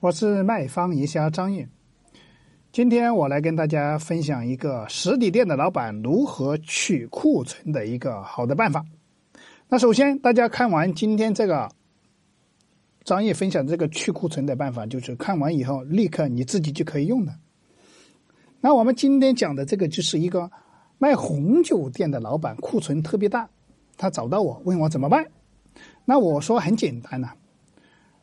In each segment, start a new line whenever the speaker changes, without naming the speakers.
我是卖方营销张毅，今天我来跟大家分享一个实体店的老板如何去库存的一个好的办法。那首先，大家看完今天这个张毅分享这个去库存的办法，就是看完以后立刻你自己就可以用的。那我们今天讲的这个就是一个卖红酒店的老板库存特别大，他找到我问我怎么办。那我说很简单呐，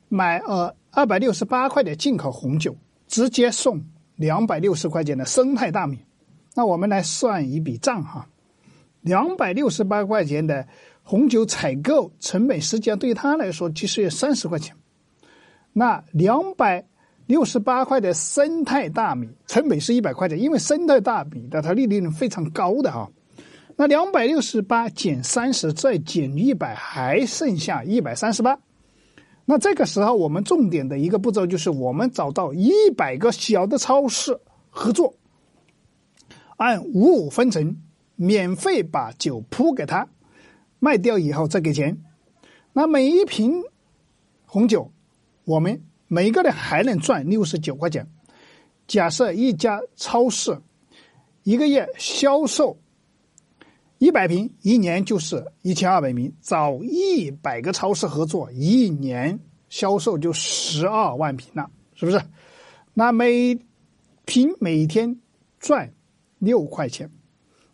买呃。二百六十八块的进口红酒，直接送两百六十块钱的生态大米。那我们来算一笔账哈，两百六十八块钱的红酒采购成本，实际上对于他来说其实也三十块钱。那两百六十八块的生态大米成本是一百块钱，因为生态大米的它利润非常高的哈。那两百六十八减三十再减一百，还剩下一百三十八。那这个时候，我们重点的一个步骤就是，我们找到一百个小的超市合作，按五五分成，免费把酒铺给他，卖掉以后再给钱。那每一瓶红酒，我们每个人还能赚六十九块钱。假设一家超市一个月销售。一百平，一年就是一千二百平，找一百个超市合作，一年销售就十二万平了，是不是？那每平每天赚六块钱，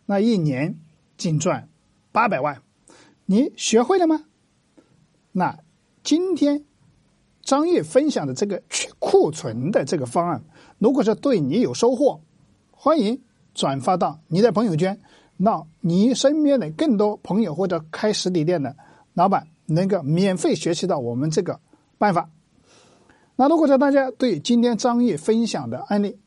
那一年净赚八百万，你学会了吗？那今天张悦分享的这个去库存的这个方案，如果说对你有收获，欢迎转发到你的朋友圈。让你身边的更多朋友或者开实体店的老板能够免费学习到我们这个办法。那如果说大家对今天张毅分享的案例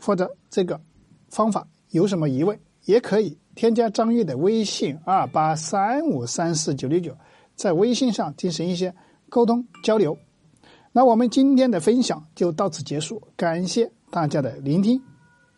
或者这个方法有什么疑问，也可以添加张毅的微信二八三五三四九六九，在微信上进行一些沟通交流。那我们今天的分享就到此结束，感谢大家的聆听。